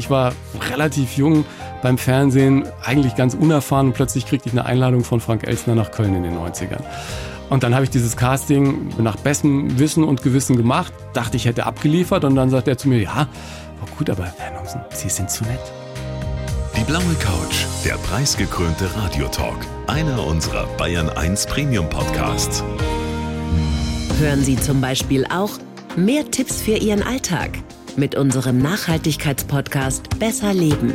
ich war relativ jung beim Fernsehen, eigentlich ganz unerfahren und plötzlich kriegte ich eine Einladung von Frank Elsner nach Köln in den 90ern. Und dann habe ich dieses Casting nach bestem Wissen und Gewissen gemacht, dachte ich hätte abgeliefert und dann sagt er zu mir, ja, war gut, aber Herr Nomsen, Sie sind zu nett. Die blaue Couch, der preisgekrönte Radiotalk, einer unserer Bayern 1 Premium Podcasts. Hören Sie zum Beispiel auch mehr Tipps für Ihren Alltag mit unserem Nachhaltigkeitspodcast Besser Leben.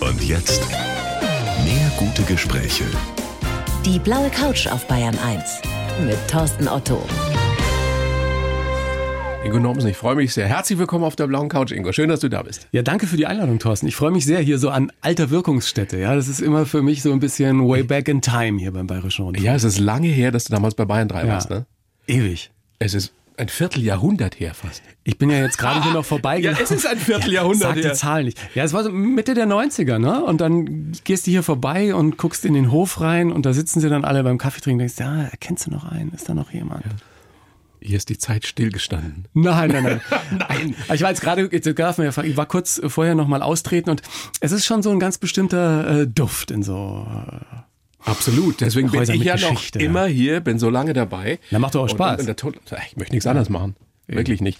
Und jetzt mehr gute Gespräche. Die blaue Couch auf Bayern 1 mit Thorsten Otto. Ingo Nomsen, ich freue mich sehr. Herzlich willkommen auf der blauen Couch, Ingo. Schön, dass du da bist. Ja, danke für die Einladung, Thorsten. Ich freue mich sehr hier so an alter Wirkungsstätte. Ja, das ist immer für mich so ein bisschen way back in time hier beim Bayerischen Rundfunk. Ja, es ist lange her, dass du damals bei Bayern 3 Ja. warst, ne? Ewig. Es ist ein Vierteljahrhundert her fast. Ich bin ja jetzt gerade hier noch vorbeigelaufen. Ja, es ist ein Vierteljahrhundert Sag die her. Zahl nicht. Ja, es war so Mitte der 90er, ne? Und dann gehst du hier vorbei und guckst in den Hof rein und da sitzen sie dann alle beim Kaffee trinken und denkst, ja, erkennst du noch einen? Ist da noch jemand? Hier ist die Zeit stillgestanden. Nein, nein, nein. nein. Ich war jetzt gerade, ja ich war kurz vorher nochmal austreten und es ist schon so ein ganz bestimmter äh, Duft in so. Absolut. Deswegen bin Häuser ich mit ja Geschichte, noch ja. immer hier, bin so lange dabei. Na, macht doch auch Und- Spaß. Und, der Tod- ich möchte nichts anderes machen. Wirklich nicht.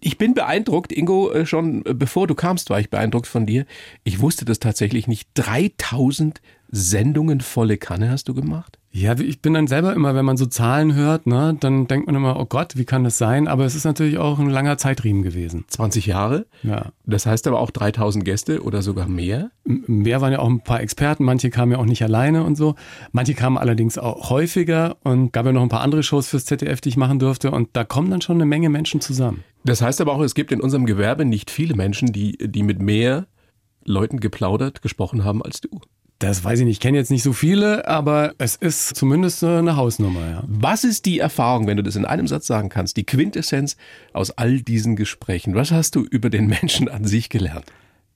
Ich bin beeindruckt, Ingo, äh, schon äh, bevor du kamst, war ich beeindruckt von dir. Ich wusste das tatsächlich nicht. 3000 Sendungen volle Kanne hast du gemacht? Ja, ich bin dann selber immer, wenn man so Zahlen hört, ne, dann denkt man immer, oh Gott, wie kann das sein? Aber es ist natürlich auch ein langer Zeitriemen gewesen. 20 Jahre? Ja. Das heißt aber auch 3000 Gäste oder sogar mehr? Mehr waren ja auch ein paar Experten, manche kamen ja auch nicht alleine und so. Manche kamen allerdings auch häufiger und gab ja noch ein paar andere Shows fürs ZDF, die ich machen durfte. Und da kommen dann schon eine Menge Menschen zusammen. Das heißt aber auch, es gibt in unserem Gewerbe nicht viele Menschen, die, die mit mehr Leuten geplaudert, gesprochen haben als du. Das weiß ich nicht. Ich kenne jetzt nicht so viele, aber es ist zumindest eine Hausnummer, ja. Was ist die Erfahrung, wenn du das in einem Satz sagen kannst, die Quintessenz aus all diesen Gesprächen? Was hast du über den Menschen an sich gelernt?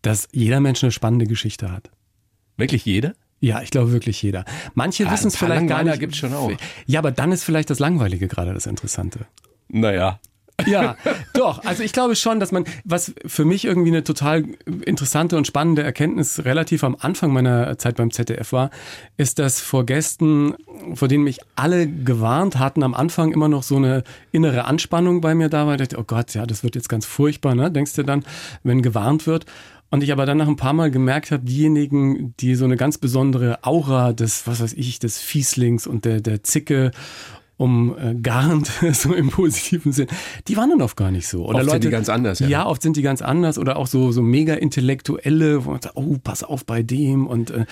Dass jeder Mensch eine spannende Geschichte hat. Wirklich jeder? Ja, ich glaube wirklich jeder. Manche Ja, wissen es vielleicht gar nicht. gibt's schon auch. Ja, aber dann ist vielleicht das Langweilige gerade das Interessante. Naja. Ja, doch. Also ich glaube schon, dass man, was für mich irgendwie eine total interessante und spannende Erkenntnis relativ am Anfang meiner Zeit beim ZDF war, ist, dass vor Gästen, vor denen mich alle gewarnt hatten, am Anfang immer noch so eine innere Anspannung bei mir da war. Ich dachte, oh Gott, ja, das wird jetzt ganz furchtbar, ne? Denkst du dann, wenn gewarnt wird. Und ich aber dann nach ein paar Mal gemerkt habe, diejenigen, die so eine ganz besondere Aura des, was weiß ich, des Fieslings und der, der Zicke umgarnt, so im positiven Sinn, die waren dann oft gar nicht so. Oder Oft sind Leute, die ganz anders, ja. Ja, oft sind die ganz anders oder auch so, so mega intellektuelle, wo man sagt, oh, pass auf bei dem und äh,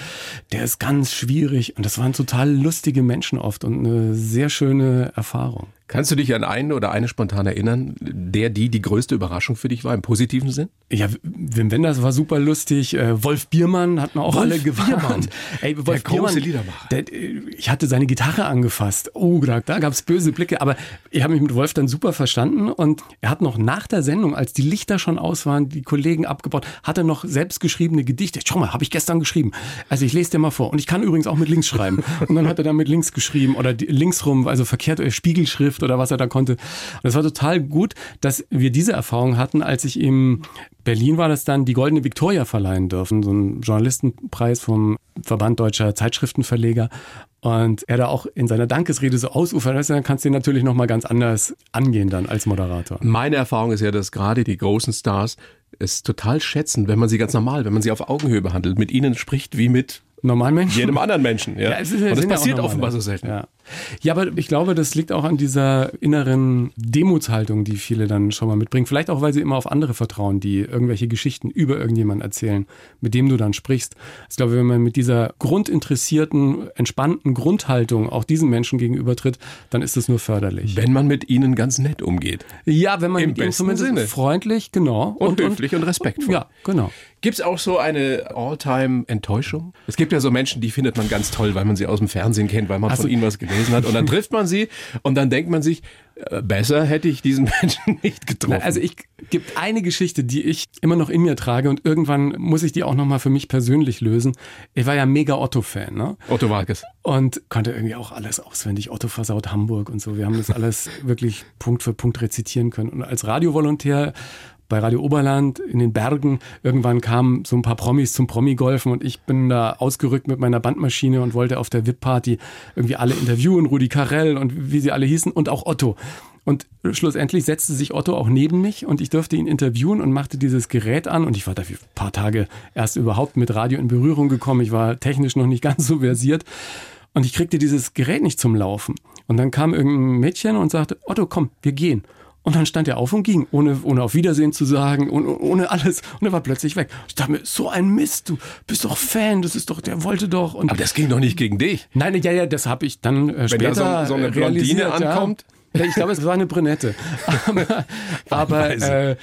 der ist ganz schwierig. Und das waren total lustige Menschen oft und eine sehr schöne Erfahrung. Kannst du dich an einen oder eine spontan erinnern, der die die größte Überraschung für dich war, im positiven Sinn? Ja, Wim Wenders war super lustig. Äh, Wolf Biermann hat man auch Wolf alle gewarnt. Biermann. Ey, Wolf Der große Biermann, Liedermacher. Der, äh, ich hatte seine Gitarre angefasst. Oh, da, da gab's böse Blicke. Aber ich habe mich mit Wolf dann super verstanden. Und er hat noch nach der Sendung, als die Lichter schon aus waren, die Kollegen abgebaut, hat er noch selbst geschriebene Gedichte. Schau mal, habe ich gestern geschrieben. Also ich lese dir mal vor. Und ich kann übrigens auch mit links schreiben. Und dann hat er dann mit links geschrieben oder links rum, also verkehrt äh, Spiegelschrift oder was er da konnte. Und das war total gut, dass wir diese Erfahrung hatten, als ich im Berlin war das dann die Goldene Victoria verleihen dürfen, so ein Journalistenpreis vom Verband Deutscher Zeitschriftenverleger. Und er da auch in seiner Dankesrede so ausufert, dann kannst du ihn natürlich nochmal ganz anders angehen dann als Moderator. Meine Erfahrung ist ja, dass gerade die großen Stars es total schätzen, wenn man sie ganz normal, wenn man sie auf Augenhöhe behandelt, mit ihnen spricht wie mit Normal Menschen. jedem anderen Menschen. Ja. es ist- Und das ja passiert normale. offenbar so selten. Ja. Ja, aber ich glaube, das liegt auch an dieser inneren Demutshaltung, die viele dann schon mal mitbringen. Vielleicht auch, weil sie immer auf andere vertrauen, die irgendwelche Geschichten über irgendjemanden erzählen, mit dem du dann sprichst. Ich glaube, wenn man mit dieser grundinteressierten, entspannten Grundhaltung auch diesen Menschen gegenübertritt, dann ist das nur förderlich. Wenn man mit ihnen ganz nett umgeht. Ja, wenn man Im mit ihnen besten zumindest Sinne. freundlich, genau. Und, höflich und, respektvoll. Ja, genau. Gibt es auch so eine All-Time-Enttäuschung? Es gibt ja so Menschen, die findet man ganz toll, weil man sie aus dem Fernsehen kennt, weil man Ach so. von ihnen was gelesen hat. Und dann trifft man sie und dann denkt man sich, äh, besser hätte ich diesen Menschen nicht getroffen. Also ich gibt eine Geschichte, die ich immer noch in mir trage und irgendwann muss ich die auch nochmal für mich persönlich lösen. Ich war ja mega Otto-Fan, ne? Otto Walkes. Und konnte irgendwie auch alles auswendig. Otto versaut Hamburg und so. Wir haben das alles wirklich Punkt für Punkt rezitieren können. Und als Radiovolontär bei Radio Oberland in den Bergen. Irgendwann kamen so ein paar Promis zum Promi-Golfen und ich bin da ausgerückt mit meiner Bandmaschine und wollte auf der VIP-Party irgendwie alle interviewen, Rudi Carell und wie sie alle hießen und auch Otto. Und schlussendlich setzte sich Otto auch neben mich und ich durfte ihn interviewen und machte dieses Gerät an. Und ich war dafür ein paar Tage erst überhaupt mit Radio in Berührung gekommen. Ich war technisch noch nicht ganz so versiert. Und ich kriegte dieses Gerät nicht zum Laufen. Und dann kam irgendein Mädchen und sagte, Otto, komm, wir gehen. Und dann stand er auf und ging, ohne, ohne auf Wiedersehen zu sagen, ohne, ohne alles. Und er war plötzlich weg. Ich dachte mir, so ein Mist, du bist doch Fan, das ist doch, der wollte doch. Und Aber das ging doch nicht gegen dich. Nein, ja, ja, das habe ich dann äh, Wenn später da so, so eine Blondine ankommt. Ja. Ich glaube, es war eine Brünette. Aber, aber äh,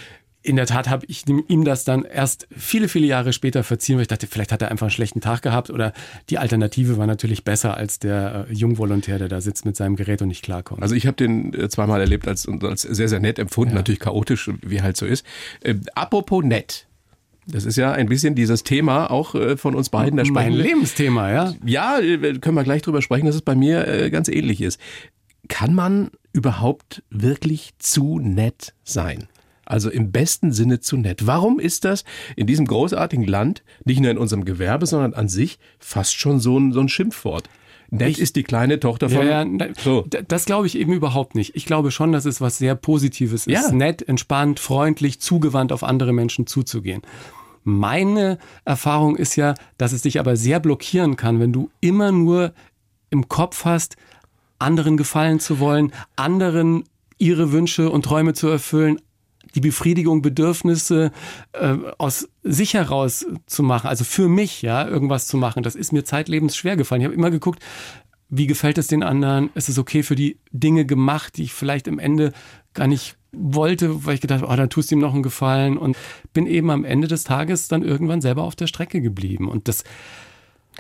in der Tat habe ich ihm- das dann erst viele, viele Jahre später verziehen, weil ich dachte, vielleicht hat er einfach einen schlechten Tag gehabt oder die Alternative war natürlich besser als der äh, Jungvolontär, der da sitzt mit seinem Gerät und nicht klarkommt. Also ich habe den äh, zweimal erlebt als, und als sehr, sehr nett empfunden, natürlich chaotisch, wie halt so ist. Äh, apropos nett. Das ist ja ein bisschen dieses Thema auch äh, von uns beiden. Da mein Lebensthema, ja. Ja, äh, können wir gleich drüber sprechen, dass es bei mir äh, ganz ähnlich ist. Kann man überhaupt wirklich zu nett sein? Also im besten Sinne zu nett. Warum ist das in diesem großartigen Land, nicht nur in unserem Gewerbe, sondern an sich fast schon so ein, so ein Schimpfwort? Nett Ich- ist die kleine Tochter von. Ja, ja, ne, so. Das glaube ich eben überhaupt nicht. Ich glaube schon, dass es was sehr Positives ist. Ja. Nett, entspannt, freundlich, zugewandt auf andere Menschen zuzugehen. Meine Erfahrung ist ja, dass es dich aber sehr blockieren kann, wenn du immer nur im Kopf hast, anderen gefallen zu wollen, anderen ihre Wünsche und Träume zu erfüllen, die Befriedigung, Bedürfnisse äh, aus sich heraus zu machen, also für mich, ja, irgendwas zu machen. Das ist mir zeitlebens schwer gefallen. Ich habe immer geguckt, wie gefällt es den anderen? Ist es okay für die Dinge gemacht, die ich vielleicht im Ende gar nicht wollte, weil ich gedacht habe, oh, dann tust du ihm noch einen Gefallen und bin eben am Ende des Tages dann irgendwann selber auf der Strecke geblieben. Und das,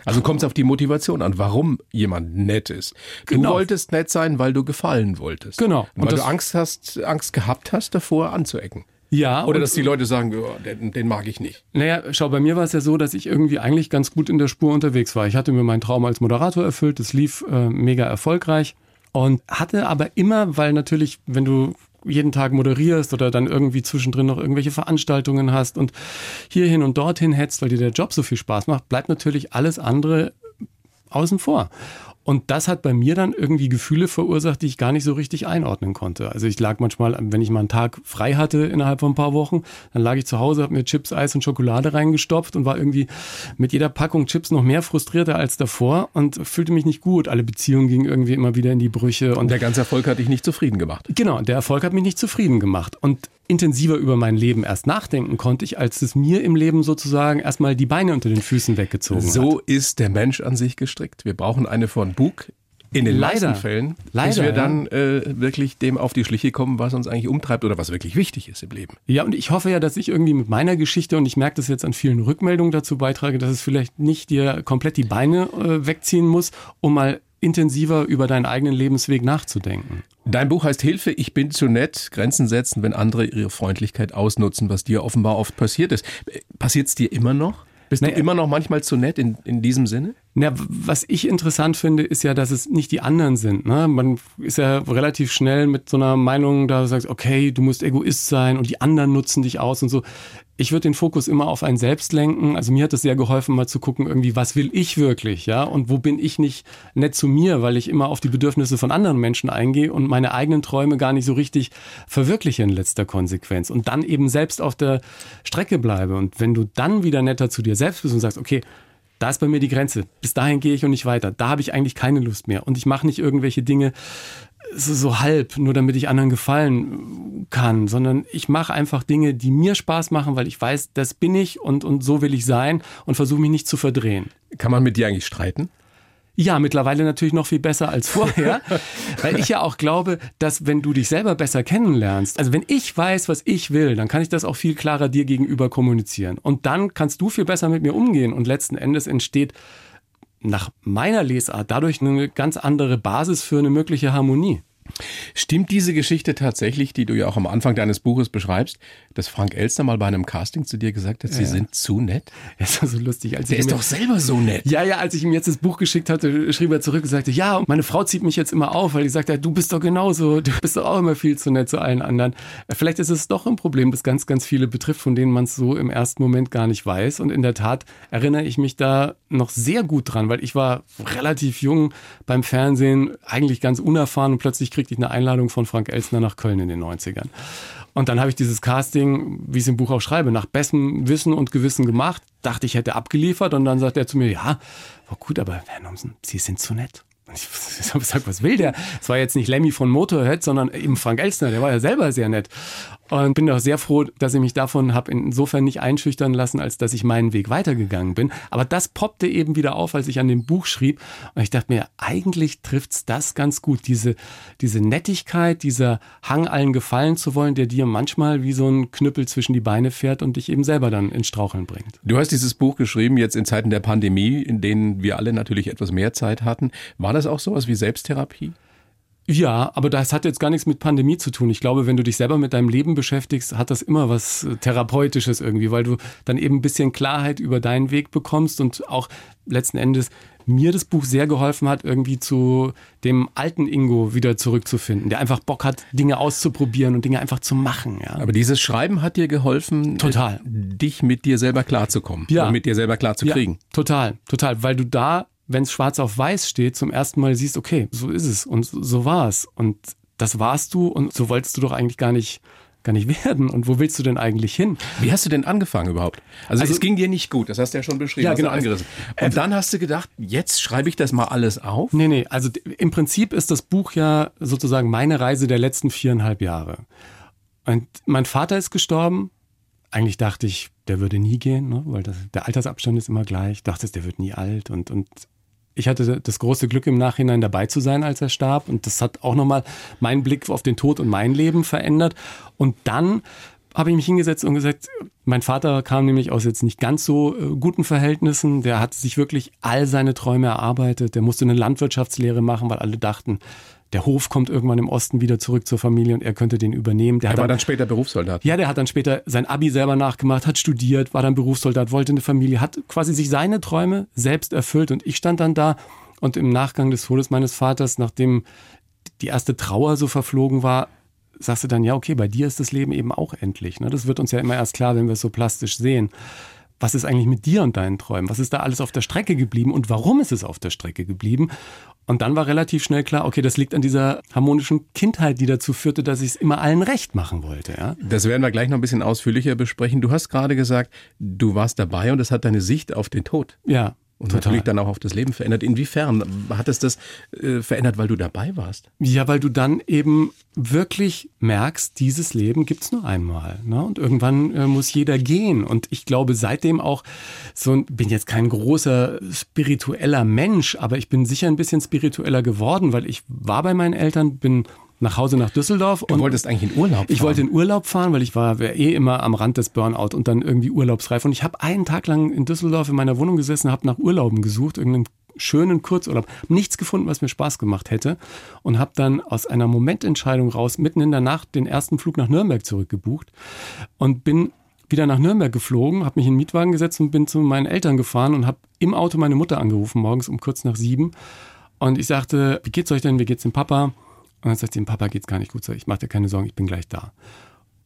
Also kommt es auf die Motivation an, warum jemand nett ist. Du Genau. wolltest nett sein, weil du gefallen wolltest. Genau. Und weil das- du Angst hast, Angst gehabt hast, davor anzuecken. ja, Oder dass die Leute sagen, oh, den, den mag ich nicht. Naja, schau, bei mir war es ja so, dass ich irgendwie eigentlich ganz gut in der Spur unterwegs war. Ich hatte mir meinen Traum als Moderator erfüllt, es lief äh, mega erfolgreich und hatte aber immer, weil natürlich, wenn du jeden Tag moderierst oder dann irgendwie zwischendrin noch irgendwelche Veranstaltungen hast und hierhin und dorthin hetzt, weil dir der Job so viel Spaß macht, bleibt natürlich alles andere außen vor. Und das hat bei mir dann irgendwie Gefühle verursacht, die ich gar nicht so richtig einordnen konnte. Also ich lag manchmal, wenn ich mal einen Tag frei hatte innerhalb von ein paar Wochen, dann lag ich zu Hause, habe mir Chips, Eis und Schokolade reingestopft und war irgendwie mit jeder Packung Chips noch mehr frustrierter als davor und fühlte mich nicht gut. Alle Beziehungen gingen irgendwie immer wieder in die Brüche. Und Der ganze Erfolg hat dich nicht zufrieden gemacht. Genau, der Erfolg hat mich nicht zufrieden gemacht. Und intensiver über mein Leben erst nachdenken konnte ich, als es mir im Leben sozusagen erstmal die Beine unter den Füßen weggezogen hat. So ist der Mensch an sich gestrickt. Wir brauchen eine von Bug. In den Leider. meisten Fällen, bis Leider, wir ja. dann äh, wirklich dem auf die Schliche kommen, was uns eigentlich umtreibt oder was wirklich wichtig ist im Leben. Ja, und ich hoffe ja, dass ich irgendwie mit meiner Geschichte, und ich merke das jetzt an vielen Rückmeldungen dazu beitrage, dass es vielleicht nicht dir komplett die Beine äh, wegziehen muss, um mal intensiver über deinen eigenen Lebensweg nachzudenken. Dein Buch heißt Hilfe, ich bin zu nett, Grenzen setzen, wenn andere ihre Freundlichkeit ausnutzen, was dir offenbar oft passiert ist. Passiert es dir immer noch? Bist Naja. du immer noch manchmal zu nett in, in diesem Sinne? Na, was ich interessant finde, ist ja, dass es nicht die anderen sind. Ne? Man ist ja relativ schnell mit so einer Meinung, da du sagst, okay, du musst Egoist sein und die anderen nutzen dich aus und so. Ich würde den Fokus immer auf einen selbst lenken. Also mir hat es sehr geholfen, mal zu gucken, irgendwie, was will ich wirklich, ja? Und wo bin ich nicht nett zu mir, weil ich immer auf die Bedürfnisse von anderen Menschen eingehe und meine eigenen Träume gar nicht so richtig verwirkliche in letzter Konsequenz. Und dann eben selbst auf der Strecke bleibe. Und wenn du dann wieder netter zu dir selbst bist und sagst, okay, da ist bei mir die Grenze. Bis dahin gehe ich und nicht weiter. Da habe ich eigentlich keine Lust mehr. Und ich mache nicht irgendwelche Dinge so, so halb, nur damit ich anderen gefallen kann, sondern ich mache einfach Dinge, die mir Spaß machen, weil ich weiß, das bin ich und, und so will ich sein und versuche mich nicht zu verdrehen. Kann man mit dir eigentlich streiten? Ja, mittlerweile natürlich noch viel besser als vorher, weil ich ja auch glaube, dass wenn du dich selber besser kennenlernst, also wenn ich weiß, was ich will, dann kann ich das auch viel klarer dir gegenüber kommunizieren. Und dann kannst du viel besser mit mir umgehen und letzten Endes entsteht nach meiner Lesart dadurch eine ganz andere Basis für eine mögliche Harmonie. Stimmt diese Geschichte tatsächlich, die du ja auch am Anfang deines Buches beschreibst, dass Frank Elster mal bei einem Casting zu dir gesagt hat, sie ja. sind zu nett? Das war so lustig. Als Der ist doch selber so nett. Ja, ja, als ich ihm jetzt das Buch geschickt hatte, schrieb er zurück und sagte, ja, meine Frau zieht mich jetzt immer auf, weil die sagt, ja, du bist doch genauso, du bist doch auch immer viel zu nett zu allen anderen. Vielleicht ist es doch ein Problem, das ganz, ganz viele betrifft, von denen man es so im ersten Moment gar nicht weiß. Und in der Tat erinnere ich mich da noch sehr gut dran, weil ich war relativ jung beim Fernsehen, eigentlich ganz unerfahren und plötzlich kriegte ich eine Einladung von Frank Elsner nach Köln in den 90ern. Und dann habe ich dieses Casting, wie ich es im Buch auch schreibe, nach bestem Wissen und Gewissen gemacht. Dachte, ich hätte abgeliefert. Und dann sagt er zu mir, ja, war gut, aber Herr Nomsen, Sie sind zu nett. Und ich habe gesagt, was will der? Es war jetzt nicht Lemmy von Motorhead, sondern eben Frank Elstner, der war ja selber sehr nett. Und bin auch sehr froh, dass ich mich davon habe insofern nicht einschüchtern lassen, als dass ich meinen Weg weitergegangen bin. Aber das poppte eben wieder auf, als ich an dem Buch schrieb. Und ich dachte mir, eigentlich trifft's das ganz gut. Diese, diese Nettigkeit, dieser Hang allen gefallen zu wollen, der dir manchmal wie so ein Knüppel zwischen die Beine fährt und dich eben selber dann ins Straucheln bringt. Du hast dieses Buch geschrieben jetzt in Zeiten der Pandemie, in denen wir alle natürlich etwas mehr Zeit hatten. War das auch sowas wie Selbsttherapie? Ja, aber das hat jetzt gar nichts mit Pandemie zu tun. Ich glaube, wenn du dich selber mit deinem Leben beschäftigst, hat das immer was äh, Therapeutisches irgendwie, weil du dann eben ein bisschen Klarheit über deinen Weg bekommst und auch letzten Endes mir das Buch sehr geholfen hat, irgendwie zu dem alten Ingo wieder zurückzufinden, der einfach Bock hat, Dinge auszuprobieren und Dinge einfach zu machen. Ja. Aber dieses Schreiben hat dir geholfen, total. dich mit dir selber klarzukommen ja. und mit dir selber klarzukriegen. Ja, total, total, weil du da wenn es schwarz auf weiß steht, zum ersten Mal siehst, okay, so ist es und so war es. Und das warst du und so wolltest du doch eigentlich gar nicht gar nicht werden. Und wo willst du denn eigentlich hin? Wie hast du denn angefangen überhaupt? Also, also es ging dir nicht gut, das hast du ja schon beschrieben. Ja, genau. Angerissen. Und äh, dann hast du gedacht, jetzt schreibe ich das mal alles auf? Nee, nee, also im Prinzip ist das Buch ja sozusagen meine Reise der letzten viereinhalb Jahre. Und mein Vater ist gestorben. Eigentlich dachte ich, der würde nie gehen, ne? weil das, der Altersabstand ist immer gleich. Ich dachte, der wird nie alt und, und ich hatte das große Glück im Nachhinein dabei zu sein, als er starb. Und das hat auch nochmal meinen Blick auf den Tod und mein Leben verändert. Und dann habe ich mich hingesetzt und gesagt, mein Vater kam nämlich aus jetzt nicht ganz so äh, guten Verhältnissen. Der hat sich wirklich all seine Träume erarbeitet. Der musste eine Landwirtschaftslehre machen, weil alle dachten, der Hof kommt irgendwann im Osten wieder zurück zur Familie und er könnte den übernehmen. Der er war dann, dann, später Berufssoldat. Ja, der hat dann später sein Abi selber nachgemacht, hat studiert, war dann Berufssoldat, wollte eine Familie, hat quasi sich seine Träume selbst erfüllt und ich stand dann da und im Nachgang des Todes meines Vaters, nachdem die erste Trauer so verflogen war, sagst du dann, ja, okay, bei dir ist das Leben eben auch endlich. Ne? Das wird uns ja immer erst klar, wenn wir es so plastisch sehen. Was ist eigentlich mit dir und deinen Träumen? Was ist da alles auf der Strecke geblieben und warum ist es auf der Strecke geblieben? Und dann war relativ schnell klar, okay, das liegt an dieser harmonischen Kindheit, die dazu führte, dass ich es immer allen recht machen wollte. Ja? Das werden wir gleich noch ein bisschen ausführlicher besprechen. Du hast gerade gesagt, du warst dabei und es hat deine Sicht auf den Tod. Ja, und Total. natürlich dann auch auf das Leben verändert. Inwiefern hat es das äh, verändert, weil du dabei warst? Ja, weil du dann eben wirklich merkst, dieses Leben gibt's nur einmal. Ne? Und irgendwann äh, muss jeder gehen. Und ich glaube seitdem auch, so bin jetzt kein großer spiritueller Mensch, aber ich bin sicher ein bisschen spiritueller geworden, weil ich war bei meinen Eltern, bin nach Hause nach Düsseldorf. Du wolltest eigentlich in Urlaub fahren? Ich wollte in Urlaub fahren, weil ich war eh immer am Rand des Burnout und dann irgendwie urlaubsreif. Und ich habe einen Tag lang in Düsseldorf in meiner Wohnung gesessen, habe nach Urlauben gesucht, irgendeinen schönen Kurzurlaub, nichts gefunden, was mir Spaß gemacht hätte und habe dann aus einer Momententscheidung raus mitten in der Nacht den ersten Flug nach Nürnberg zurückgebucht und bin wieder nach Nürnberg geflogen, habe mich in den Mietwagen gesetzt und bin zu meinen Eltern gefahren und habe im Auto meine Mutter angerufen morgens um kurz nach sieben und ich sagte, wie geht's euch denn, wie geht's dem Papa? Und dann sagt sie, dem Papa geht's gar nicht gut. Ich mach dir keine Sorgen, ich bin gleich da.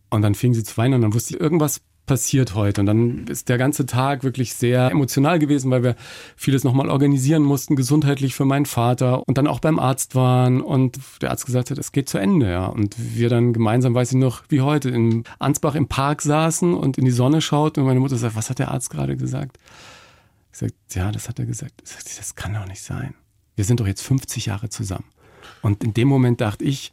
Und dann fing sie zu weinen und dann wusste ich, irgendwas passiert heute. Und dann ist der ganze Tag wirklich sehr emotional gewesen, weil wir vieles nochmal organisieren mussten, gesundheitlich für meinen Vater und dann auch beim Arzt waren und der Arzt gesagt hat, es geht zu Ende, ja. Und wir dann gemeinsam, weiß ich noch, wie heute, in Ansbach im Park saßen und in die Sonne schauten und meine Mutter sagt, was hat der Arzt gerade gesagt? Ich sag, ja, das hat er gesagt. Ich sag, das kann doch nicht sein. Wir sind doch jetzt 50 Jahre zusammen. Und in dem Moment dachte ich,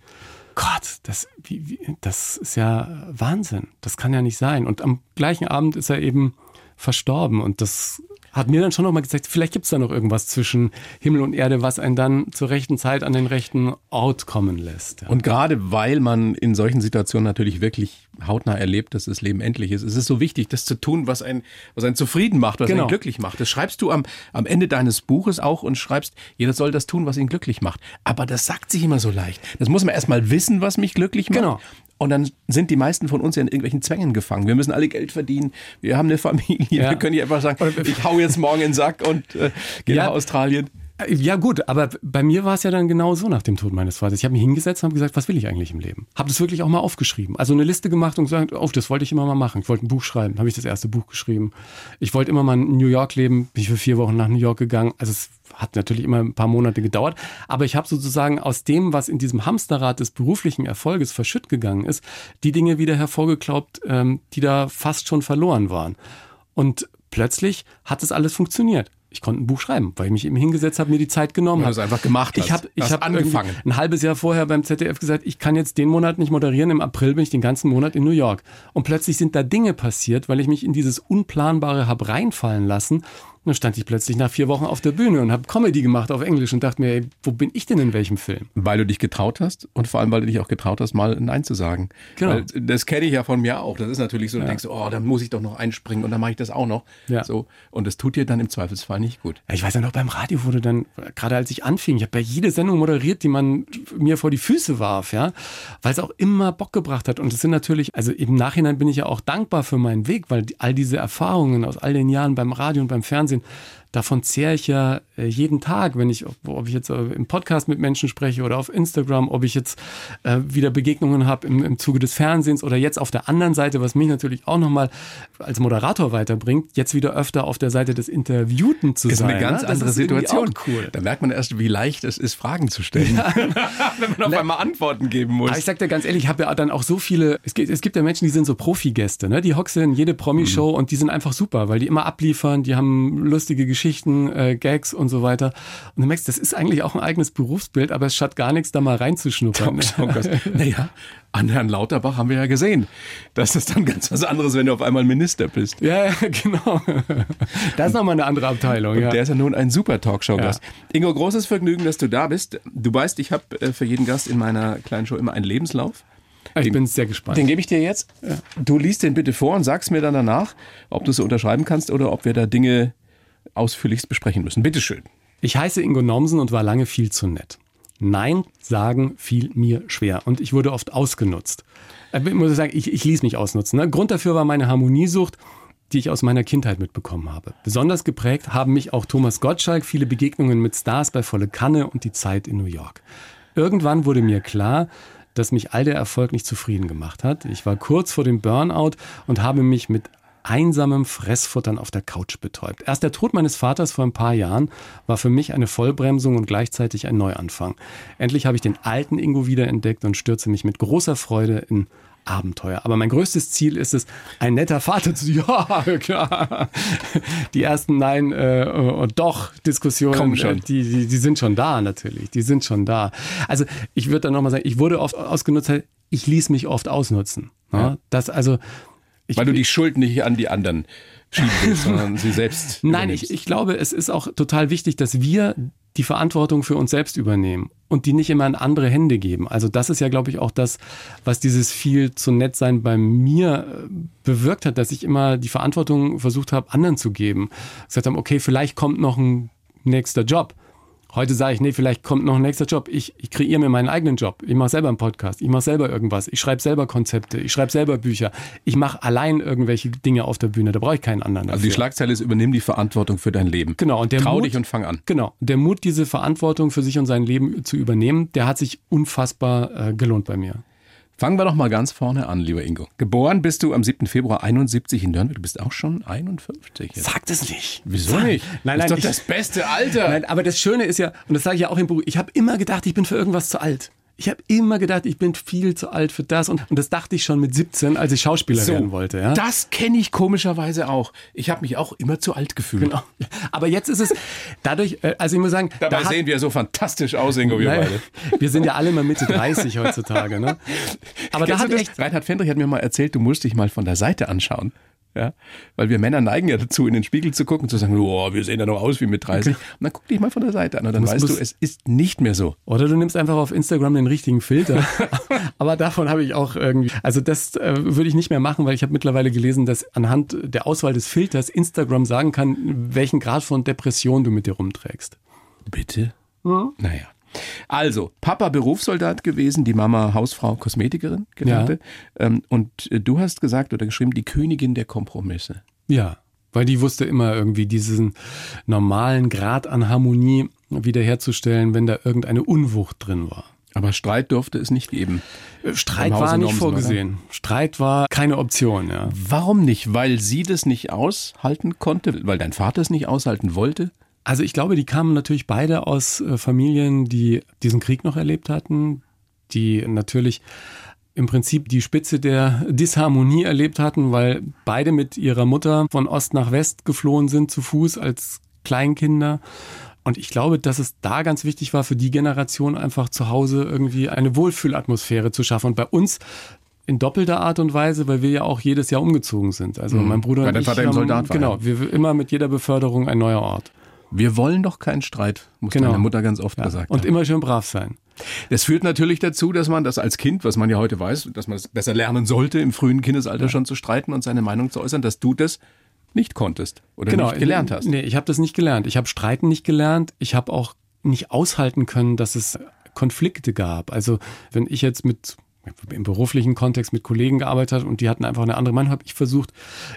Gott, das, wie, wie, das ist ja Wahnsinn. Das kann ja nicht sein. Und am gleichen Abend ist er eben verstorben. Und das hat mir dann schon nochmal gesagt, vielleicht gibt es da noch irgendwas zwischen Himmel und Erde, was einen dann zur rechten Zeit an den rechten Ort kommen lässt. Ja. Und gerade weil man in solchen Situationen natürlich wirklich hautnah erlebt, dass das Leben endlich ist, ist es so wichtig, das zu tun, was einen, was einen zufrieden macht, was genau. einen glücklich macht. Das schreibst du am, am Ende deines Buches auch und schreibst, jeder soll das tun, was ihn glücklich macht. Aber das sagt sich immer so leicht. Das muss man erstmal wissen, was mich glücklich macht. Genau. Und dann sind die meisten von uns ja in irgendwelchen Zwängen gefangen. Wir müssen alle Geld verdienen. Wir haben eine Familie. Ja. Wir können nicht einfach sagen, ich hau jetzt morgen in den Sack und äh, gehe ja. nach Australien. Ja gut, aber bei mir war es ja dann genau so nach dem Tod meines Vaters. Ich habe mich hingesetzt und habe gesagt, was will ich eigentlich im Leben? Habe das wirklich auch mal aufgeschrieben. Also eine Liste gemacht und gesagt, oh, das wollte ich immer mal machen. Ich wollte ein Buch schreiben, habe ich das erste Buch geschrieben. Ich wollte immer mal in New York leben, bin ich für vier Wochen nach New York gegangen. Also es hat natürlich immer ein paar Monate gedauert, aber ich habe sozusagen aus dem, was in diesem Hamsterrad des beruflichen Erfolges verschütt gegangen ist, die Dinge wieder hervorgeklaubt, ähm, die da fast schon verloren waren. Und plötzlich hat es alles funktioniert ich konnte ein Buch schreiben, weil ich mich eben hingesetzt habe, mir die Zeit genommen habe. Also einfach gemacht. Hast. Ich habe ich hab angefangen. Ein halbes Jahr vorher beim ZDF gesagt, ich kann jetzt den Monat nicht moderieren. Im April bin ich den ganzen Monat in New York. Und plötzlich sind da Dinge passiert, weil ich mich in dieses Unplanbare habe reinfallen lassen dann stand ich plötzlich nach vier Wochen auf der Bühne und habe Comedy gemacht auf Englisch und dachte mir, ey, wo bin ich denn in welchem Film? Weil du dich getraut hast und vor allem, weil du dich auch getraut hast, mal Nein zu sagen. Genau. Weil das kenne ich ja von mir auch. Das ist natürlich so, du ja. denkst, oh, dann muss ich doch noch einspringen und dann mache ich das auch noch. Ja. So. Und das tut dir dann im Zweifelsfall nicht gut. Ja, ich weiß ja noch beim Radio wurde dann, gerade als ich anfing, ich habe ja jede Sendung moderiert, die man mir vor die Füße warf, ja, weil es auch immer Bock gebracht hat. Und es sind natürlich, also im Nachhinein bin ich ja auch dankbar für meinen Weg, weil all diese Erfahrungen aus all den Jahren beim Radio und beim Fernsehen, Fernsehen davon zehre ich ja äh, jeden Tag, wenn ich, ob ich jetzt äh, im Podcast mit Menschen spreche oder auf Instagram, ob ich jetzt äh, wieder Begegnungen habe im, im Zuge des Fernsehens oder jetzt auf der anderen Seite, was mich natürlich auch nochmal als Moderator weiterbringt, jetzt wieder öfter auf der Seite des Interviewten zu ist sein. Ist eine ganz ne? andere Situation. Cool. Da merkt man erst, wie leicht es ist, Fragen zu stellen. Ja. wenn man auf einmal Antworten geben muss. Aber ich sag dir ganz ehrlich, ich habe ja dann auch so viele, es gibt, es gibt ja Menschen, die sind so Profi-Gäste, ne? die hoxen jede Promi-Show mhm. und die sind einfach super, weil die immer abliefern, die haben lustige Geschichten, äh, Gags und so weiter. Und du merkst, das ist eigentlich auch ein eigenes Berufsbild, aber es schadet gar nichts, da mal reinzuschnuppern. naja, an Herrn Lauterbach haben wir ja gesehen. Das ist dann ganz was anderes, wenn du auf einmal Minister bist. Ja, genau. Das ist nochmal eine andere Abteilung. Und ja. der ist ja nun ein super Talkshow-Gast. Ja. Ingo, großes Vergnügen, dass du da bist. Du weißt, ich habe äh, für jeden Gast in meiner kleinen Show immer einen Lebenslauf. Ich den, bin sehr gespannt. Den gebe ich dir jetzt. Du liest den bitte vor und sagst mir dann danach, ob du es unterschreiben kannst oder ob wir da Dinge ausführlichst besprechen müssen. Bitte schön. Ich heiße Ingo Nomsen und war lange viel zu nett. Nein sagen fiel mir schwer und ich wurde oft ausgenutzt. Äh, ich muss sagen, ich, ich ließ mich ausnutzen. Ne? Grund dafür war meine Harmoniesucht, die ich aus meiner Kindheit mitbekommen habe. Besonders geprägt haben mich auch Thomas Gottschalk, viele Begegnungen mit Stars bei Volle Kanne und die Zeit in New York. Irgendwann wurde mir klar, dass mich all der Erfolg nicht zufrieden gemacht hat. Ich war kurz vor dem Burnout und habe mich mit einsamem Fressfuttern auf der Couch betäubt. Erst der Tod meines Vaters vor ein paar Jahren war für mich eine Vollbremsung und gleichzeitig ein Neuanfang. Endlich habe ich den alten Ingo wiederentdeckt und stürze mich mit großer Freude in Abenteuer. Aber mein größtes Ziel ist es, ein netter Vater zu Ja, klar. Die ersten Nein äh, und doch Diskussionen, schon. Äh, die, die, die sind schon da natürlich. Die sind schon da. Also ich würde dann nochmal sagen, ich wurde oft ausgenutzt, ich ließ mich oft ausnutzen. Ne? Ja. Das also ich, Weil du die Schuld nicht an die anderen schieben willst, sondern sie selbst. Nein, ich, ich glaube, es ist auch total wichtig, dass wir die Verantwortung für uns selbst übernehmen und die nicht immer in andere Hände geben. Also das ist ja, glaube ich, auch das, was dieses viel zu nett sein bei mir äh, bewirkt hat, dass ich immer die Verantwortung versucht habe, anderen zu geben. Gesagt haben, okay, vielleicht kommt noch ein nächster Job. Heute sage ich, nee, vielleicht kommt noch ein nächster Job. Ich, ich kreiere mir meinen eigenen Job. Ich mache selber einen Podcast. Ich mache selber irgendwas. Ich schreibe selber Konzepte. Ich schreibe selber Bücher. Ich mache allein irgendwelche Dinge auf der Bühne. Da brauche ich keinen anderen. Dafür. Also die Schlagzeile ist, übernimm die Verantwortung für dein Leben. Genau. Und der Trau Mut, dich und fang an. Genau. Der Mut, diese Verantwortung für sich und sein Leben zu übernehmen, der hat sich unfassbar äh, gelohnt bei mir. Fangen wir doch mal ganz vorne an, lieber Ingo. Geboren bist du am 7. Februar 71 in Nürnberg. Du bist auch schon 51. Jetzt. Sag das nicht. Wieso Sag. nicht? Nein, nein, das ist doch ich, das beste Alter. Nein, aber das Schöne ist ja, und das sage ich ja auch im Buch, ich habe immer gedacht, ich bin für irgendwas zu alt. Ich habe immer gedacht, ich bin viel zu alt für das. Und, und das dachte ich schon mit 17, als ich Schauspieler so, werden wollte. Ja? Das kenne ich komischerweise auch. Ich habe mich auch immer zu alt gefühlt. Genau. Aber jetzt ist es dadurch, äh, also ich muss sagen. Dabei da sehen wir so fantastisch aus, Ingo, wir beide. Wir sind ja alle mal Mitte 30 heutzutage. Ne? Aber Kennst da hat echt. Reinhard Fendrich hat mir mal erzählt, du musst dich mal von der Seite anschauen. Ja, weil wir Männer neigen ja dazu, in den Spiegel zu gucken zu sagen, oh, wir sehen ja noch aus wie mit 30. Und dann guck dich mal von der Seite an und dann Muss- weißt muss- du, es ist nicht mehr so. Oder du nimmst einfach auf Instagram den richtigen Filter. Aber davon habe ich auch irgendwie. Also das äh, würde ich nicht mehr machen, weil ich habe mittlerweile gelesen, dass anhand der Auswahl des Filters Instagram sagen kann, welchen Grad von Depression du mit dir rumträgst. Bitte? Naja. Also, Papa Berufssoldat gewesen, die Mama Hausfrau Kosmetikerin, gelernte. Ähm, und äh, du hast gesagt oder geschrieben, die Königin der Kompromisse. Ja, weil die wusste immer irgendwie diesen normalen Grad an Harmonie wiederherzustellen, wenn da irgendeine Unwucht drin war. Aber Streit durfte es nicht geben. Streit Im Hause war nicht Nomsen, vorgesehen. Streit war keine Option, ja. Warum nicht? Weil sie das nicht aushalten konnte? Weil dein Vater es nicht aushalten wollte? Also ich glaube, die kamen natürlich beide aus äh, Familien, die diesen Krieg noch erlebt hatten, die natürlich im Prinzip die Spitze der Disharmonie erlebt hatten, weil beide mit ihrer Mutter von Ost nach West geflohen sind zu Fuß als Kleinkinder. Und ich glaube, dass es da ganz wichtig war, für die Generation einfach zu Hause irgendwie eine Wohlfühlatmosphäre zu schaffen. Und bei uns in doppelter Art und Weise, weil wir ja auch jedes Jahr umgezogen sind. Also mein Bruder Weil und ich haben- Soldat war, Genau, wir immer mit jeder Beförderung ein neuer Ort. Wir wollen doch keinen Streit, muss Genau. deine Mutter ganz oft Ja. gesagt Und haben. immer schön brav sein. Das führt natürlich dazu, dass man das als Kind, was man ja heute weiß, dass man es besser lernen sollte, im frühen Kindesalter schon zu streiten und seine Meinung zu äußern, dass du das nicht konntest oder nicht gelernt hast. Nee, ich habe das nicht gelernt. Ich habe Streiten nicht gelernt. Ich habe auch nicht aushalten können, dass es Konflikte gab. Also wenn ich jetzt mit im beruflichen Kontext mit Kollegen gearbeitet und die hatten einfach eine andere Meinung, habe ich versucht,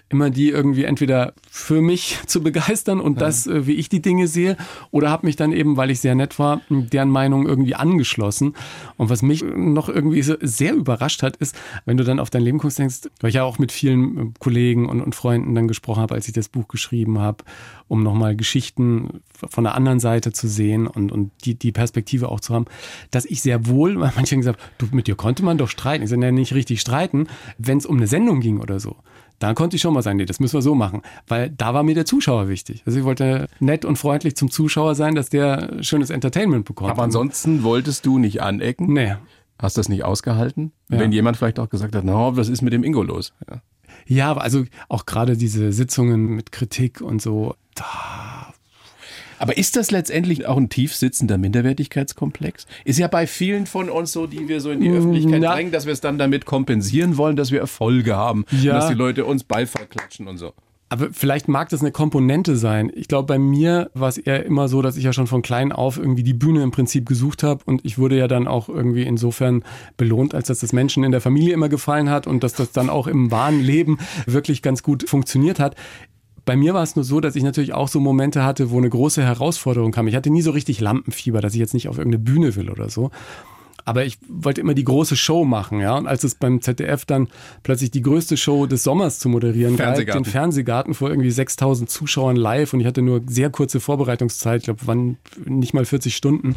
immer die irgendwie entweder für mich zu begeistern und das, äh, wie ich die Dinge sehe, oder habe mich dann eben, weil ich sehr nett war, deren Meinung irgendwie angeschlossen. Und was mich noch irgendwie sehr überrascht hat, ist, wenn du dann auf dein Leben guckst, denkst, weil ich ja auch mit vielen äh, Kollegen und, und Freunden dann gesprochen habe, als ich das Buch geschrieben habe, um nochmal Geschichten von der anderen Seite zu sehen und, und die, die Perspektive auch zu haben, dass ich sehr wohl, weil manche haben gesagt, du, mit dir konnte man doch streiten. Ich sage, ja, nicht richtig streiten, wenn es um eine Sendung ging oder so. Dann konnte ich schon mal sagen, nee, das müssen wir so machen, weil da war mir der Zuschauer wichtig. Also ich wollte nett und freundlich zum Zuschauer sein, dass der schönes Entertainment bekommt. Aber ansonsten wolltest du nicht anecken? Nee. Hast das nicht ausgehalten? Ja. Wenn jemand vielleicht auch gesagt hat, na, was ist mit dem Ingo los? Ja. Ja, aber also auch gerade diese Sitzungen mit Kritik und so, da Aber ist das letztendlich auch ein tief sitzender Minderwertigkeitskomplex? Ist ja bei vielen von uns so, die wir so in die Öffentlichkeit Na. drängen, dass wir es dann damit kompensieren wollen, dass wir Erfolge haben. Ja. Und dass die Leute uns Beifall klatschen und so. Aber vielleicht mag das eine Komponente sein. Ich glaube, bei mir war es eher immer so, dass ich ja schon von klein auf irgendwie die Bühne im Prinzip gesucht habe und ich wurde ja dann auch irgendwie insofern belohnt, als dass das Menschen in der Familie immer gefallen hat und dass das dann auch im wahren Leben wirklich ganz gut funktioniert hat. Bei mir war es nur so, dass ich natürlich auch so Momente hatte, wo eine große Herausforderung kam. Ich hatte nie so richtig Lampenfieber, dass ich jetzt nicht auf irgendeine Bühne will oder so. Aber ich wollte immer die große Show machen, ja. Und als es beim ZDF dann plötzlich die größte Show des Sommers zu moderieren Fernsehgarten. den Fernsehgarten vor irgendwie 6000 Zuschauern live und ich hatte nur sehr kurze Vorbereitungszeit, ich glaube, wann nicht mal 40 Stunden.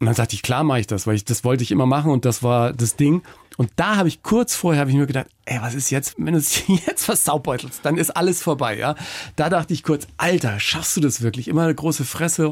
Und dann sagte ich, klar mache ich das, weil ich das wollte ich immer machen und das war das Ding. Und da habe ich kurz vorher habe ich mir gedacht, ey, was ist jetzt, wenn du es jetzt versaubbeutelst, dann ist alles vorbei, ja. Da dachte ich kurz, Alter, schaffst du das wirklich? Immer eine große Fresse.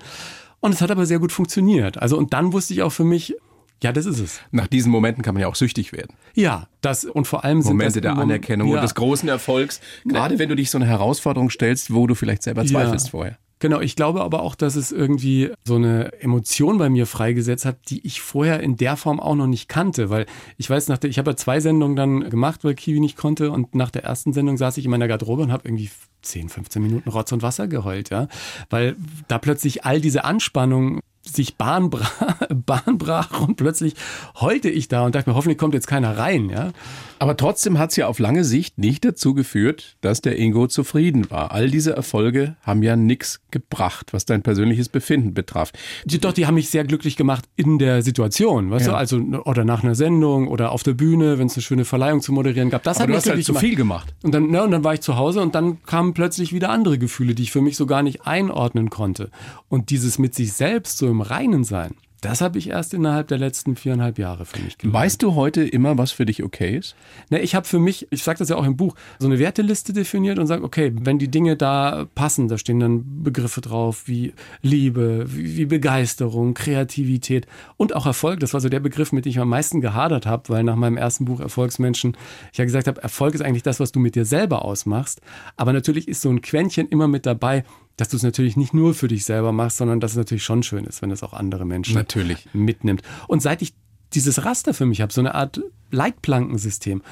Und es hat aber sehr gut funktioniert. Also und dann wusste ich auch für mich, ja, das ist es. Nach diesen Momenten kann man ja auch süchtig werden. Ja, das und vor allem sind Momente der Anerkennung ja. und des großen Erfolgs. Gerade wenn du dich so eine Herausforderung stellst, wo du vielleicht selber zweifelst vorher. Genau, ich glaube aber auch, dass es irgendwie so eine Emotion bei mir freigesetzt hat, die ich vorher in der Form auch noch nicht kannte, weil ich weiß, nach der, ich habe ja zwei Sendungen dann gemacht, weil Kiwi nicht konnte und nach der ersten Sendung saß ich in meiner Garderobe und habe irgendwie 10, 15 Minuten Rotz und Wasser geheult, ja, weil da plötzlich all diese Anspannung sich Bahn, bra Bahn brach und plötzlich heulte ich da und dachte mir, hoffentlich kommt jetzt keiner rein, ja. Aber trotzdem hat es ja auf lange Sicht nicht dazu geführt, dass der Ingo zufrieden war. All diese Erfolge haben ja nichts gebracht, was dein persönliches Befinden betraf. Die, doch, die haben mich sehr glücklich gemacht in der Situation, weißt Ja. du, also oder nach einer Sendung oder auf der Bühne, wenn es eine schöne Verleihung zu moderieren gab. Das Aber hat du mich hast halt zu viel gemacht. Und dann, ne, und dann war ich zu Hause und dann kamen plötzlich wieder andere Gefühle, die ich für mich so gar nicht einordnen konnte. Und dieses mit sich selbst so im Reinen sein, Das habe ich erst innerhalb der letzten viereinhalb Jahre für mich gelernt. Weißt du heute immer, was für dich okay ist? Na, ich habe für mich, ich sage das ja auch im Buch, so eine Werteliste definiert und sage, okay, wenn die Dinge da passen, da stehen dann Begriffe drauf wie Liebe, wie, wie Begeisterung, Kreativität und auch Erfolg. Das war so der Begriff, mit dem ich am meisten gehadert habe, weil nach meinem ersten Buch Erfolgsmenschen ich ja gesagt habe, Erfolg ist eigentlich das, was du mit dir selber ausmachst. Aber natürlich ist so ein Quäntchen immer mit dabei, dass du es natürlich nicht nur für dich selber machst, sondern dass es natürlich schon schön ist, wenn es auch andere Menschen natürlich. mitnimmt. Und seit ich dieses Raster für mich habe, so eine Art Leitplankensystem,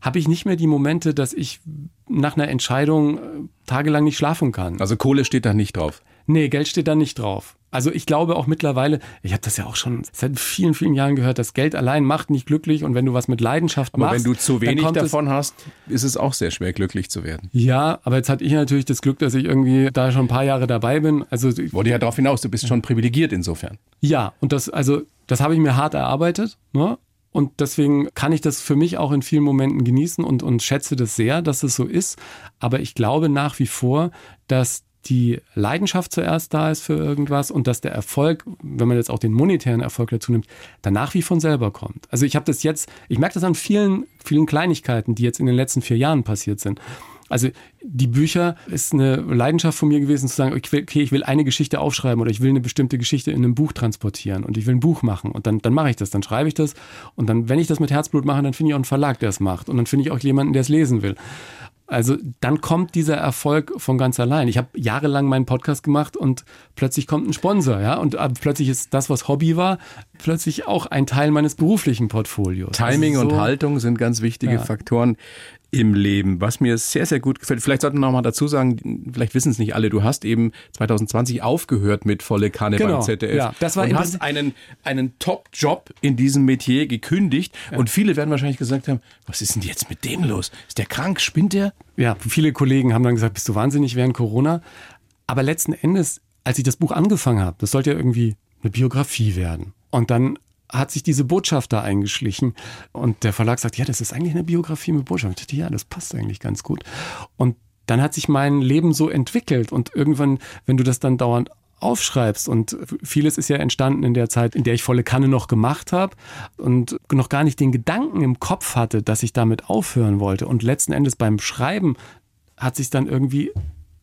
habe ich nicht mehr die Momente, dass ich nach einer Entscheidung äh, tagelang nicht schlafen kann. Also Kohle steht da nicht drauf. Nee, Geld steht da nicht drauf. Also ich glaube auch mittlerweile, ich habe das ja auch schon seit vielen, vielen Jahren gehört, das Geld allein macht nicht glücklich und wenn du was mit Leidenschaft aber machst. wenn du zu wenig davon hast, ist es auch sehr schwer, glücklich zu werden. Ja, aber jetzt hatte ich natürlich das Glück, dass ich irgendwie da schon ein paar Jahre dabei bin. Also ich wollte ja darauf hinaus, du bist schon privilegiert insofern. Ja, und das, also, das habe ich mir hart erarbeitet. Ne? Und deswegen kann ich das für mich auch in vielen Momenten genießen und, und schätze das sehr, dass es so ist. Aber ich glaube nach wie vor, dass die Leidenschaft zuerst da ist für irgendwas und dass der Erfolg, wenn man jetzt auch den monetären Erfolg dazu nimmt, danach wie von selber kommt. Also ich habe das jetzt, ich merke das an vielen, vielen Kleinigkeiten, die jetzt in den letzten vier Jahren passiert sind. Also die Bücher ist eine Leidenschaft von mir gewesen zu sagen, okay, ich will eine Geschichte aufschreiben oder ich will eine bestimmte Geschichte in einem Buch transportieren und ich will ein Buch machen und dann, dann mache ich das, dann schreibe ich das und dann, wenn ich das mit Herzblut mache, dann finde ich auch einen Verlag, der es macht und dann finde ich auch jemanden, der es lesen will. Also dann kommt dieser Erfolg von ganz allein. Ich habe jahrelang meinen Podcast gemacht und plötzlich kommt ein Sponsor, ja, und plötzlich ist das, was Hobby war, plötzlich auch ein Teil meines beruflichen Portfolios. Timing also so, und Haltung sind ganz wichtige ja. Faktoren im Leben, was mir sehr, sehr gut gefällt. Vielleicht sollten wir noch mal dazu sagen, vielleicht wissen es nicht alle, du hast eben 2020 aufgehört mit volle Kanne genau, beim ZDF. Ja, das war und hast einen, einen Top-Job in diesem Metier gekündigt ja. und viele werden wahrscheinlich gesagt haben, was ist denn jetzt mit dem los? Ist der krank? Spinnt der? Ja, viele Kollegen haben dann gesagt, bist du wahnsinnig während Corona? Aber letzten Endes, als ich das Buch angefangen habe, das sollte ja irgendwie eine Biografie werden. Und dann hat sich diese Botschaft da eingeschlichen. Und der Verlag sagt, ja, das ist eigentlich eine Biografie mit Botschaft. Ich dachte, ja, das passt eigentlich ganz gut. Und dann hat sich mein Leben so entwickelt. Und irgendwann, wenn du das dann dauernd aufschreibst und vieles ist ja entstanden in der Zeit, in der ich volle Kanne noch gemacht habe und noch gar nicht den Gedanken im Kopf hatte, dass ich damit aufhören wollte. Und letzten Endes beim Schreiben hat sich dann irgendwie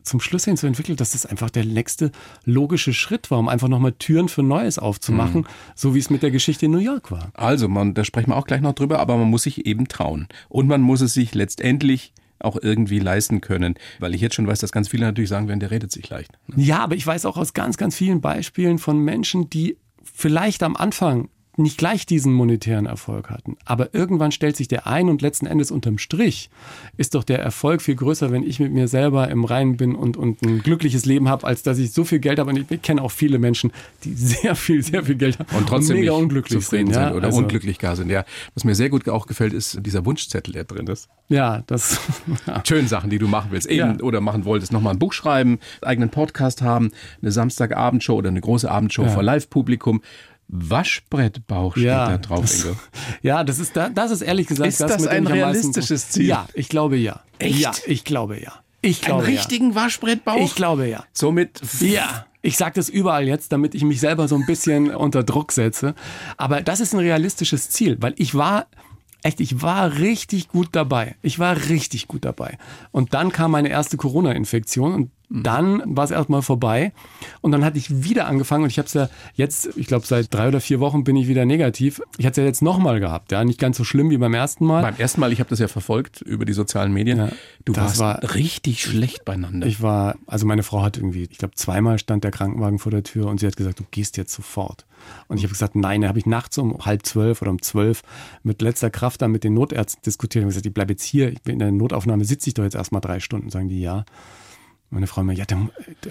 zum Schluss hin zu entwickeln, dass das einfach der nächste logische Schritt war, um einfach nochmal Türen für Neues aufzumachen, mhm. so wie es mit der Geschichte in New York war. Also, man, da sprechen wir auch gleich noch drüber, aber man muss sich eben trauen. Und man muss es sich letztendlich auch irgendwie leisten können. Weil ich jetzt schon weiß, dass ganz viele natürlich sagen werden, der redet sich leicht. Ne? Ja, aber ich weiß auch aus ganz, ganz vielen Beispielen von Menschen, die vielleicht am Anfang nicht gleich diesen monetären Erfolg hatten. Aber irgendwann stellt sich der ein und letzten Endes unterm Strich ist doch der Erfolg viel größer, wenn ich mit mir selber im Reinen bin und, und ein glückliches Leben habe, als dass ich so viel Geld habe. Und ich, ich kenne auch viele Menschen, die sehr viel, sehr viel Geld haben und trotzdem und mega unglücklich sind, ja? oder also, unglücklich gar sind. Ja, was mir sehr gut auch gefällt, ist dieser Wunschzettel, der drin ist. Ja, das. Ja. Schönen Sachen, die du machen willst, eben ja. oder machen wolltest. Nochmal ein Buch schreiben, eigenen Podcast haben, eine Samstagabendshow oder eine große Abendshow ja. vor Live-Publikum. Waschbrettbauch steht ja, da drauf, das, Ingo. Ja, das ist, das ist ehrlich gesagt ist das, das ein realistisches Ziel? Ja, ich glaube ja. Echt? Ja, ich glaube ja. Ich glaube Einen richtigen ja. Waschbrettbauch? Ich glaube ja. Somit. Ja. Ich sage das überall jetzt, damit ich mich selber so ein bisschen unter Druck setze. Aber das ist ein realistisches Ziel, weil ich war echt, ich war richtig gut dabei. Ich war richtig gut dabei. Und dann kam meine erste Corona-Infektion und dann war es erstmal vorbei und dann hatte ich wieder angefangen und ich habe es ja jetzt, ich glaube seit drei oder vier Wochen bin ich wieder negativ. Ich hatte es ja jetzt nochmal gehabt, ja, nicht ganz so schlimm wie beim ersten Mal. Beim ersten Mal, ich habe das ja verfolgt über die sozialen Medien. Ja, du warst war, richtig schlecht beieinander. Ich war, also meine Frau hat irgendwie, ich glaube zweimal stand der Krankenwagen vor der Tür und sie hat gesagt, du gehst jetzt sofort. Und ich habe gesagt, nein, da habe ich nachts um halb zwölf oder um zwölf mit letzter Kraft dann mit den Notärzten diskutiert und gesagt, ich bleibe jetzt hier, ich bin in der Notaufnahme, sitze ich doch jetzt erstmal drei Stunden, sagen die ja. Meine Frau mir, ja,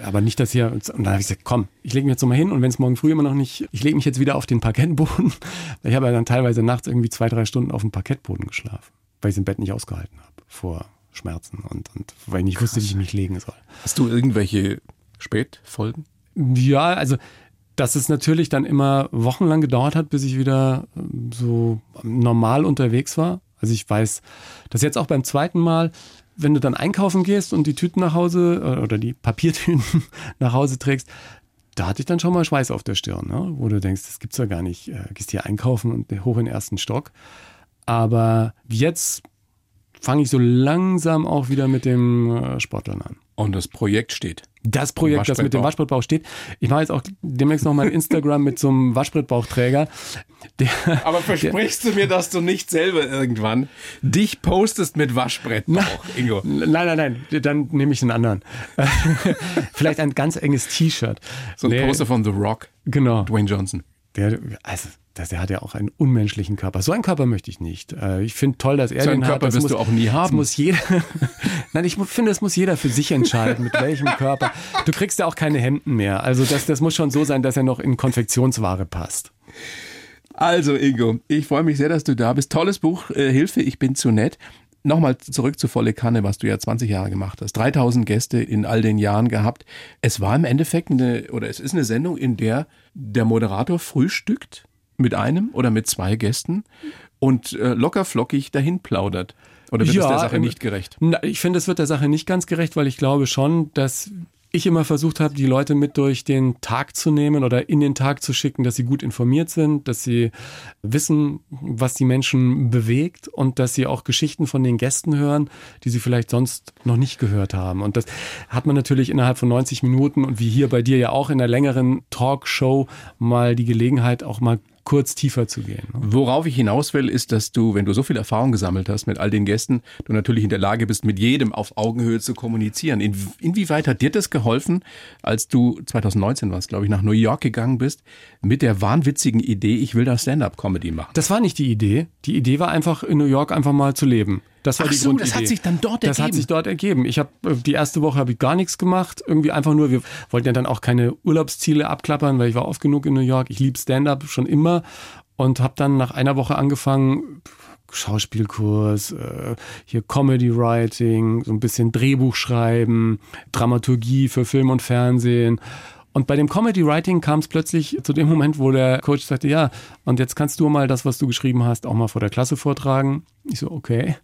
aber nicht, dass hier. Und dann habe ich gesagt, komm, ich lege mich jetzt nochmal hin und wenn es morgen früh immer noch nicht, ich lege mich jetzt wieder auf den Parkettboden. Ich habe ja dann teilweise nachts irgendwie zwei, drei Stunden auf dem Parkettboden geschlafen, weil ich es im Bett nicht ausgehalten habe vor Schmerzen und, und weil ich nicht Krass. wusste, wie ich mich legen soll. Hast du irgendwelche Spätfolgen? Ja, also dass es natürlich dann immer wochenlang gedauert hat, bis ich wieder ähm, so normal unterwegs war. Also ich weiß, dass jetzt auch beim zweiten Mal wenn du dann einkaufen gehst und die Tüten nach Hause äh, oder die Papiertüten nach Hause trägst, da hatte ich dann schon mal Schweiß auf der Stirn, ne? wo du denkst, das gibt's ja gar nicht. Äh, gehst hier einkaufen und hoch in den ersten Stock. Aber jetzt fange ich so langsam auch wieder mit dem äh, Sportlern an. Und das Projekt steht. Das Projekt, das mit dem Waschbrettbauch steht. Ich mache jetzt auch demnächst noch mal ein Instagram mit so einem Waschbrettbauchträger. Der, Aber versprichst der, du mir, dass du nicht selber irgendwann dich postest mit Waschbrettbauch, Ingo? Nein, nein, nein. Dann nehme ich einen anderen. Vielleicht ein ganz enges T-Shirt. So ein nee. Poster von The Rock. Genau. Dwayne Johnson. Der, also das, der hat ja auch einen unmenschlichen Körper. So einen Körper möchte ich nicht. Äh, ich finde toll, dass er so den Körper hat. Das wirst muss, du auch nie haben. Das muss jeder. Nein, ich finde, das muss jeder für sich entscheiden, mit welchem Körper. Du kriegst ja auch keine Hemden mehr. Also das, das muss schon so sein, dass er noch in Konfektionsware passt. Also Ingo, ich freue mich sehr, dass du da bist. Tolles Buch, äh, Hilfe, ich bin zu nett. Nochmal zurück zu Volle Kanne, was du ja 20 Jahre gemacht hast. 3000 Gäste in all den Jahren gehabt. Es war im Endeffekt eine, oder es ist eine Sendung, in der der Moderator frühstückt mit einem oder mit zwei Gästen und äh, locker flockig dahin plaudert. Oder wird ja, es der Sache nicht gerecht? Na, ich finde, es wird der Sache nicht ganz gerecht, weil ich glaube schon, dass ich immer versucht habe, die Leute mit durch den Tag zu nehmen oder in den Tag zu schicken, dass sie gut informiert sind, dass sie wissen, was die Menschen bewegt und dass sie auch Geschichten von den Gästen hören, die sie vielleicht sonst noch nicht gehört haben. Und das hat man natürlich innerhalb von 90 Minuten und wie hier bei dir ja auch in einer längeren Talkshow mal die Gelegenheit, auch mal kurz tiefer zu gehen. Ne? Worauf ich hinaus will, ist, dass du, wenn du so viel Erfahrung gesammelt hast mit all den Gästen, du natürlich in der Lage bist, mit jedem auf Augenhöhe zu kommunizieren. In, inwieweit hat dir das geholfen, als du 2019 warst, glaube ich, nach New York gegangen bist, mit der wahnwitzigen Idee, ich will da Stand-up-Comedy machen? Das war nicht die Idee. Die Idee war einfach, in New York einfach mal zu leben. Das war Ach die so, Grundidee. das hat sich dann dort das ergeben. Das hat sich dort ergeben. Ich habe äh, die erste Woche habe ich gar nichts gemacht, irgendwie einfach nur. Wir wollten ja dann auch keine Urlaubsziele abklappern, weil ich war oft genug in New York. Ich liebe Stand-up schon immer und habe dann nach einer Woche angefangen, Schauspielkurs, äh, hier Comedy Writing, so ein bisschen Drehbuch schreiben, Dramaturgie für Film und Fernsehen. Und bei dem Comedy Writing kam es plötzlich zu dem Moment, wo der Coach sagte, ja, und jetzt kannst du mal das, was du geschrieben hast, auch mal vor der Klasse vortragen. Ich so, okay.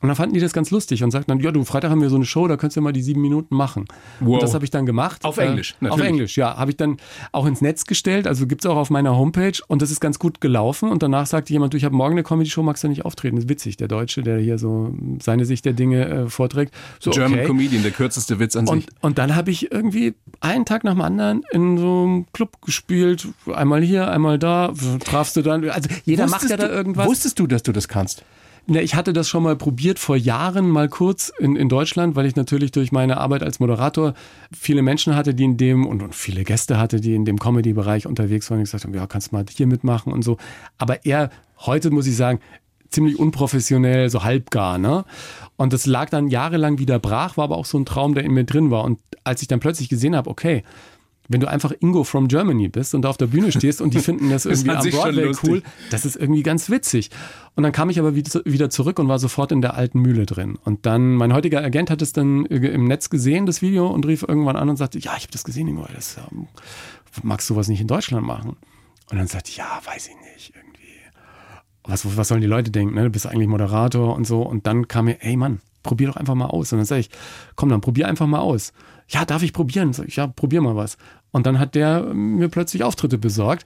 Und dann fanden die das ganz lustig und sagten dann, ja, du, Freitag haben wir so eine Show, da könntest du mal die sieben Minuten machen. Wow. Und das habe ich dann gemacht. Auf Englisch, äh, Auf Englisch, ja. Habe ich dann auch ins Netz gestellt, also gibt's auch auf meiner Homepage und das ist ganz gut gelaufen. Und danach sagte jemand, du, ich habe morgen eine Comedy-Show, magst du nicht auftreten? Das ist witzig, der Deutsche, der hier so seine Sicht der Dinge äh, vorträgt. So, German okay. Comedian, der kürzeste Witz an und, sich. Und dann habe ich irgendwie einen Tag nach dem anderen in so einem Club gespielt, einmal hier, einmal da, trafst du dann, also jeder wusstest macht ja da irgendwas. Wusstest du, dass du das kannst? Ja, ich hatte das schon mal probiert vor Jahren mal kurz in, in Deutschland, weil ich natürlich durch meine Arbeit als Moderator viele Menschen hatte, die in dem und, und viele Gäste hatte, die in dem Comedy-Bereich unterwegs waren gesagt haben, ja, kannst mal hier mitmachen und so. Aber eher heute muss ich sagen, ziemlich unprofessionell, so halbgar, ne? Und das lag dann jahrelang wieder brach, war aber auch so ein Traum, der in mir drin war. Und als ich dann plötzlich gesehen habe, okay, wenn du einfach Ingo from Germany bist und da auf der Bühne stehst und die finden das irgendwie das am Broadway cool, das ist irgendwie ganz witzig. Und dann kam ich aber wieder zurück und war sofort in der alten Mühle drin. Und dann, mein heutiger Agent hat es dann im Netz gesehen, das Video, und rief irgendwann an und sagte, ja, ich habe das gesehen, Ingo, das, ähm, magst du was nicht in Deutschland machen? Und dann sagte ich, ja, weiß ich nicht, irgendwie. Was, was sollen die Leute denken, ne? Du bist eigentlich Moderator und so. Und dann kam mir, ey Mann, probier doch einfach mal aus. Und dann sage ich, komm, dann probier einfach mal aus. Ja, darf ich probieren? Sag ich, ja, probier mal was. Und dann hat der mir plötzlich Auftritte besorgt.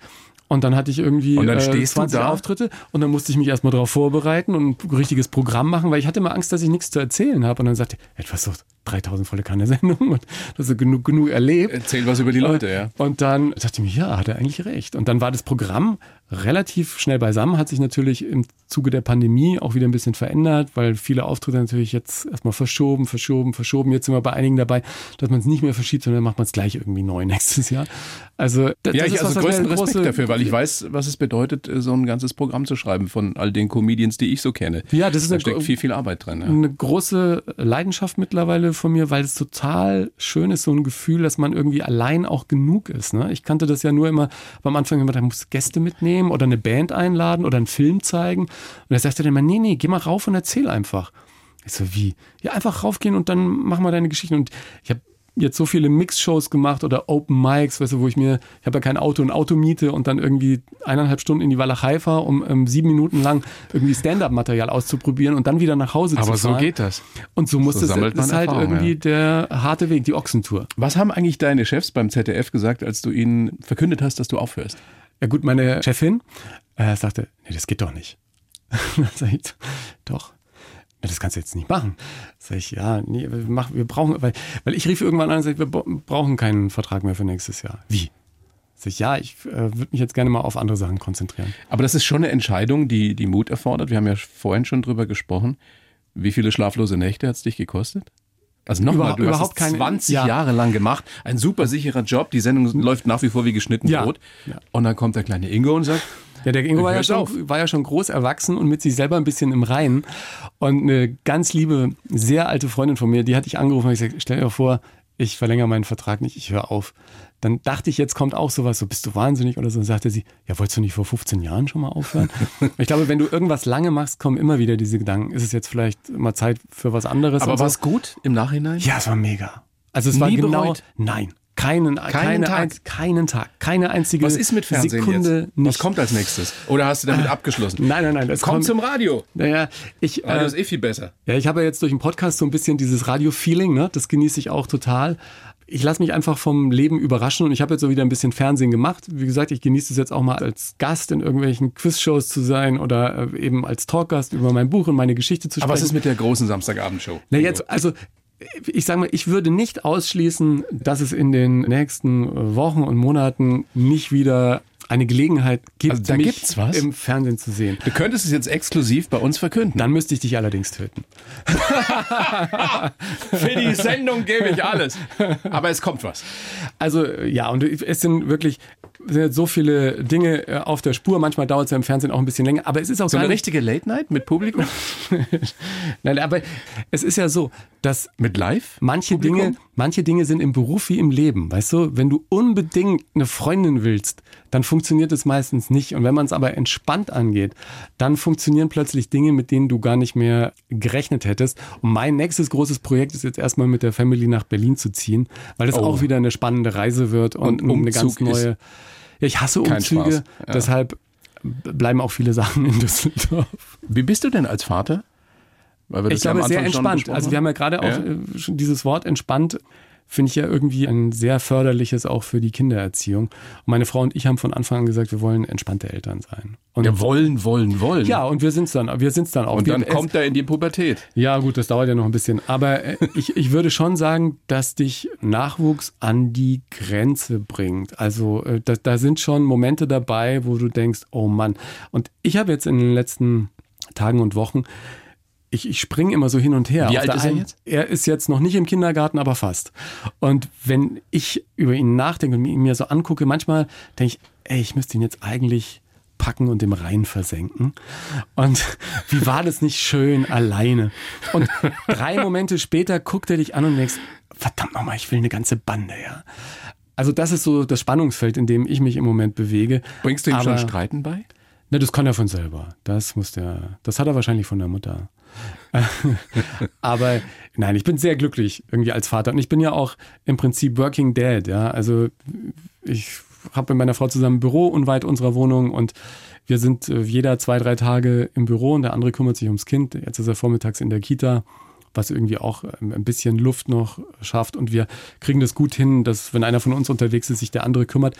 Und dann hatte ich irgendwie und dann äh, stehst 20 du da? Auftritte und dann musste ich mich erstmal darauf vorbereiten und ein richtiges Programm machen, weil ich hatte immer Angst, dass ich nichts zu erzählen habe. Und dann sagte er, etwas so 3000 volle Kanne Sendung und das ist genug, genug erlebt. Erzähl was über die Leute, ja. Und dann dachte ich mir, ja, hat er eigentlich recht. Und dann war das Programm relativ schnell beisammen, hat sich natürlich im Zuge der Pandemie auch wieder ein bisschen verändert, weil viele Auftritte natürlich jetzt erstmal verschoben, verschoben, verschoben. Jetzt sind wir bei einigen dabei, dass man es nicht mehr verschiebt, sondern macht man es gleich irgendwie neu nächstes Jahr. Also, das, ja, ich also was, größten Respekt dafür, weil ich weiß, was es bedeutet, so ein ganzes Programm zu schreiben von all den Comedians, die ich so kenne. Ja, das ist da eine, steckt viel, viel Arbeit drin. Ja. Eine große Leidenschaft mittlerweile von mir, weil es total schön ist, so ein Gefühl, dass man irgendwie allein auch genug ist. Ne? Ich kannte das ja nur immer am Anfang immer, da muss Gäste mitnehmen oder eine Band einladen oder einen Film zeigen. Und er sagte dann immer, nee, nee, geh mal rauf und erzähl einfach. Ich so, wie? Ja, einfach raufgehen und dann mach mal deine Geschichten. Und ich habe jetzt so viele Mix-Shows gemacht oder Open Mics, weißt du, wo ich mir, ich habe ja kein Auto, ein Auto miete und dann irgendwie eineinhalb Stunden in die Walachei fahre, um ähm, sieben Minuten lang irgendwie Stand-up-Material auszuprobieren und dann wieder nach Hause Aber zu fahren. so geht das. Und so muss So das man ist halt Erfahrung, irgendwie der harte Weg, die Ochsentour. Was haben eigentlich deine Chefs beim ZDF gesagt, als du ihnen verkündet hast, dass du aufhörst? Ja gut, meine Chefin äh, sagte, nee, das geht doch nicht. Dann sag ich, doch. Ja, das kannst du jetzt nicht machen. Sag ich, ja, nee, wir, machen, wir brauchen, weil, weil ich rief irgendwann an und sag, wir brauchen keinen Vertrag mehr für nächstes Jahr. Wie? Sag ich, ja, ich äh, würde mich jetzt gerne mal auf andere Sachen konzentrieren. Aber das ist schon eine Entscheidung, die, die Mut erfordert. Wir haben ja vorhin schon drüber gesprochen. Wie viele schlaflose Nächte hat es dich gekostet? Also nochmal, Überhaupt- du hast überhaupt es keine- 20 ja. Jahre lang gemacht. Ein super sicherer Job. Die Sendung läuft nach wie vor wie geschnitten Ja. Brot. Ja. Und dann kommt der kleine Ingo und sagt, Ja, der Ingo war ja, schon, war ja schon groß erwachsen und mit sich selber ein bisschen im Reinen. Und eine ganz liebe, sehr alte Freundin von mir, die hatte ich angerufen und ich gesagt, stell dir vor, ich verlängere meinen Vertrag nicht, ich höre auf. Dann dachte ich, jetzt kommt auch sowas, so bist du wahnsinnig oder so. Und sagte sie, ja, wolltest du nicht vor 15 Jahren schon mal aufhören? ich glaube, wenn du irgendwas lange machst, kommen immer wieder diese Gedanken. Ist es jetzt vielleicht mal Zeit für was anderes? aber so? war es gut im Nachhinein? Ja, es war mega. Also es war Nie genau, bereut? nein, keinen, keine Tag? Ein, keinen Tag, keine einzige Was ist mit Fernsehen Sekunde jetzt? nicht. Was kommt als nächstes? Oder hast du damit abgeschlossen? Nein, nein, nein. Das Komm kommt, zum Radio. Naja, ich, Radio äh, ist eh viel besser. ja, ich habe ja jetzt durch den Podcast so ein bisschen dieses Radio-Feeling, ne? das genieße ich auch total. Ich lasse mich einfach vom Leben überraschen und ich habe jetzt so wieder ein bisschen Fernsehen gemacht. Wie gesagt, ich genieße es jetzt auch mal als Gast in irgendwelchen Quizshows zu sein oder äh, eben als Talkgast über mein Buch und meine Geschichte zu sprechen. Aber was ist mit der großen Samstagabendshow? Na jetzt, also ich sage mal, ich würde nicht ausschließen, dass es in den nächsten Wochen und Monaten nicht wieder eine Gelegenheit gibt, Also mich im Fernsehen zu sehen. Du könntest es jetzt exklusiv bei uns verkünden. Dann müsste ich dich allerdings töten. Für die Sendung gebe ich alles. Aber es kommt was. Also ja, und es sind wirklich sind jetzt so viele Dinge äh, auf der Spur. Manchmal dauert es ja im Fernsehen auch ein bisschen länger, aber es ist auch So eine richtige Late Night mit Publikum? Nein, aber es ist ja so, dass Mit Live? manche Publikum? Dinge, manche Dinge sind im Beruf wie im Leben. Weißt du, wenn du unbedingt eine Freundin willst, dann funktioniert es meistens nicht. Und wenn man es aber entspannt angeht, dann funktionieren plötzlich Dinge, mit denen du gar nicht mehr gerechnet hättest. Und mein nächstes großes Projekt ist jetzt erstmal mit der Family nach Berlin zu ziehen, weil das Oh. auch wieder eine spannende Reise wird und, Und eine ganz neue. Ja, ich hasse Umzüge, ja. deshalb bleiben auch viele Sachen in Düsseldorf. Wie bist du denn als Vater? Ich glaube, sehr entspannt. Also wir haben ja gerade auch Ja. äh, schon dieses Wort entspannt, finde ich ja irgendwie ein sehr förderliches auch für die Kindererziehung. Und meine Frau und ich haben von Anfang an gesagt, wir wollen entspannte Eltern sein. Und Ja, wollen, wollen, wollen. ja, und wir sind es dann, wir sind's dann auch. Und wir, dann kommt er in die Pubertät. ja, gut, das dauert ja noch ein bisschen. Aber äh, ich, ich würde schon sagen, dass dich Nachwuchs an die Grenze bringt. Also äh, da, da sind schon Momente dabei, wo du denkst, oh Mann. Und ich habe jetzt in den letzten Tagen und Wochen, ich, ich springe immer so hin und her. Wie Auf alt ist er jetzt? Er ist jetzt noch nicht im Kindergarten, aber fast. Und wenn ich über ihn nachdenke und ihn mir so angucke, manchmal denke ich, ey, ich müsste ihn jetzt eigentlich packen und im Rhein versenken. Und wie war das nicht schön alleine? Und drei Momente später guckt er dich an und denkst, verdammt nochmal, ich will eine ganze Bande, ja. Also das ist so das Spannungsfeld, in dem ich mich im Moment bewege. Bringst du ihm schon Aber- Streiten bei? Ne, das kann er von selber. Das muss der, das hat er wahrscheinlich von der Mutter. Aber nein, ich bin sehr glücklich irgendwie als Vater. Und ich bin ja auch im Prinzip Working Dad, ja. Also ich habe mit meiner Frau zusammen ein Büro unweit unserer Wohnung und wir sind äh, jeder zwei, drei Tage im Büro und der andere kümmert sich ums Kind. Jetzt ist er vormittags in der Kita, was irgendwie auch ähm, ein bisschen Luft noch schafft. Und wir kriegen das gut hin, dass wenn einer von uns unterwegs ist, sich der andere kümmert.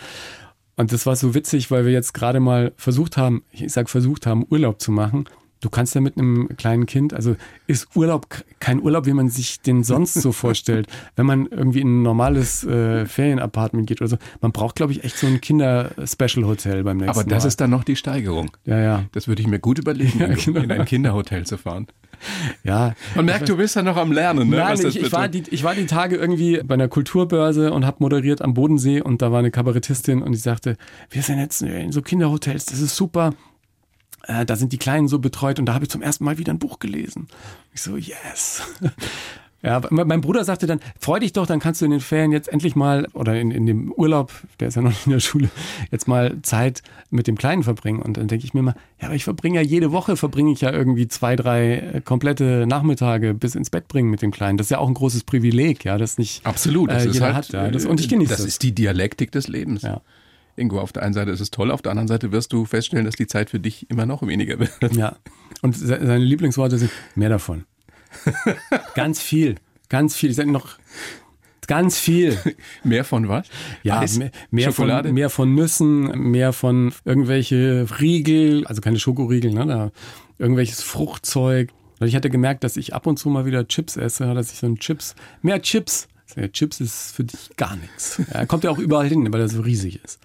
Und das war so witzig, weil wir jetzt gerade mal versucht haben, ich sag versucht haben, Urlaub zu machen. Du kannst ja mit einem kleinen Kind, also ist Urlaub kein Urlaub, wie man sich den sonst so vorstellt. Wenn man irgendwie in ein normales äh, Ferienapartment geht oder so. Man braucht, glaube ich, echt so ein Kinder-Special-Hotel beim nächsten Aber das Mal. ist dann noch die Steigerung. ja, ja, Das würde ich mir gut überlegen, Ja, genau. in ein Kinderhotel zu fahren. ja. Man merkt, du bist ja noch am Lernen, ne? Nein, ich, ich, war die, ich war die Tage irgendwie bei einer Kulturbörse und habe moderiert am Bodensee und da war eine Kabarettistin und die sagte, wir sind jetzt in so Kinderhotels, das ist super. Äh, da sind die Kleinen so betreut und da habe ich zum ersten Mal wieder ein Buch gelesen. Ich so, yes. Ja, mein Bruder sagte dann, freu dich doch, dann kannst du in den Ferien jetzt endlich mal, oder in, in dem Urlaub, der ist ja noch nicht in der Schule, jetzt mal Zeit mit dem Kleinen verbringen. Und dann denke ich mir mal, ja, aber ich verbringe ja jede Woche, verbringe ich ja irgendwie zwei, drei äh, komplette Nachmittage bis ins Bett bringen mit dem Kleinen. Das ist ja auch ein großes Privileg, ja, das nicht Absolut, das äh, ist jeder halt, hat. Ja. Das, und ich genieße das. das. ist die Dialektik des Lebens. Ja. Ingo, auf der einen Seite ist es toll, auf der anderen Seite wirst du feststellen, dass die Zeit für dich immer noch weniger wird. Ja. Und se- seine Lieblingsworte sind mehr davon. ganz viel. Ganz viel. Ich sage noch ganz viel. Mehr von was? Ja, Eis? mehr, mehr, Schokolade? von, mehr von Nüssen, mehr von irgendwelche Riegel, also keine Schokoriegel, ne, da, irgendwelches Fruchtzeug. Und ich hatte gemerkt, dass ich ab und zu mal wieder Chips esse, dass ich so ein Chips, mehr Chips. Ja, Chips ist für dich gar nichts. Ja, kommt ja auch überall hin, weil er so riesig ist.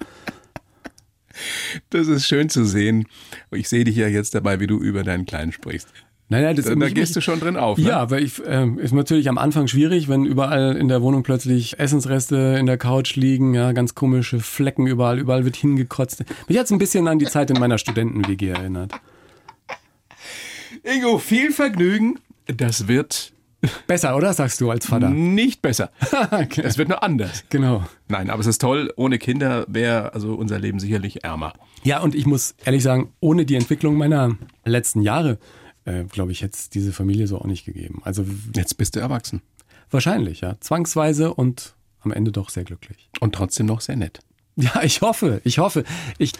Das ist schön zu sehen. Ich sehe dich ja jetzt dabei, wie du über deinen Kleinen sprichst. Nein, nein, das Da, da gehst du schon drin auf. Ne? Ja, weil ich ähm, ist natürlich am Anfang schwierig, wenn überall in der Wohnung plötzlich Essensreste in der Couch liegen, ja, ganz komische Flecken überall, überall wird hingekotzt. Mich hat's ein bisschen an die Zeit in meiner Studenten-WG erinnert. Ingo, viel Vergnügen. Das wird Besser, oder? Sagst du als Vater. nicht besser. Es wird nur anders. Genau. Nein, aber es ist toll. Ohne Kinder wäre also unser Leben sicherlich ärmer. Ja, und ich muss ehrlich sagen, ohne die Entwicklung meiner letzten Jahre, äh, glaube ich, hätte es diese Familie so auch nicht gegeben. Also Jetzt bist du erwachsen wahrscheinlich, ja. Zwangsweise und am Ende doch sehr glücklich. und trotzdem noch sehr nett. Ja, ich hoffe, ich hoffe. Ich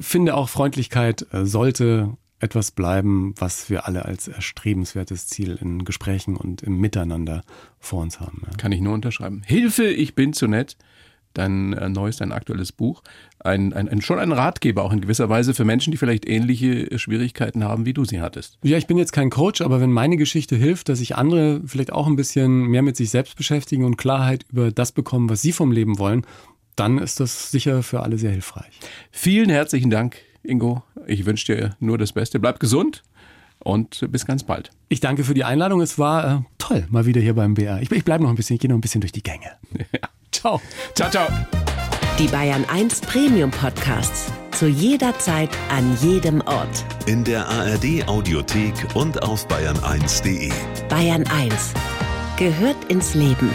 finde auch Freundlichkeit äh, sollte etwas bleiben, was wir alle als erstrebenswertes Ziel in Gesprächen und im Miteinander vor uns haben. Ja. Kann ich nur unterschreiben. Hilfe, ich bin zu nett. Dein äh, neues, dein aktuelles Buch. Ein, ein, ein, schon ein Ratgeber auch in gewisser Weise für Menschen, die vielleicht ähnliche äh, Schwierigkeiten haben, wie du sie hattest. Ja, ich bin jetzt kein Coach, aber wenn meine Geschichte hilft, dass sich andere vielleicht auch ein bisschen mehr mit sich selbst beschäftigen und Klarheit über das bekommen, was sie vom Leben wollen, dann ist das sicher für alle sehr hilfreich. Vielen herzlichen Dank, Ingo. Ich wünsche dir nur das Beste. Bleib gesund und bis ganz bald. Ich danke für die Einladung. Es war äh, toll, mal wieder hier beim BR. Ich, ich bleibe noch ein bisschen, ich gehe noch ein bisschen durch die Gänge. Ciao. Ciao, ciao. Die Bayern 1 Premium Podcasts. Zu jeder Zeit, an jedem Ort. In der ARD Audiothek und auf bayern1.de. Bayern 1 gehört ins Leben.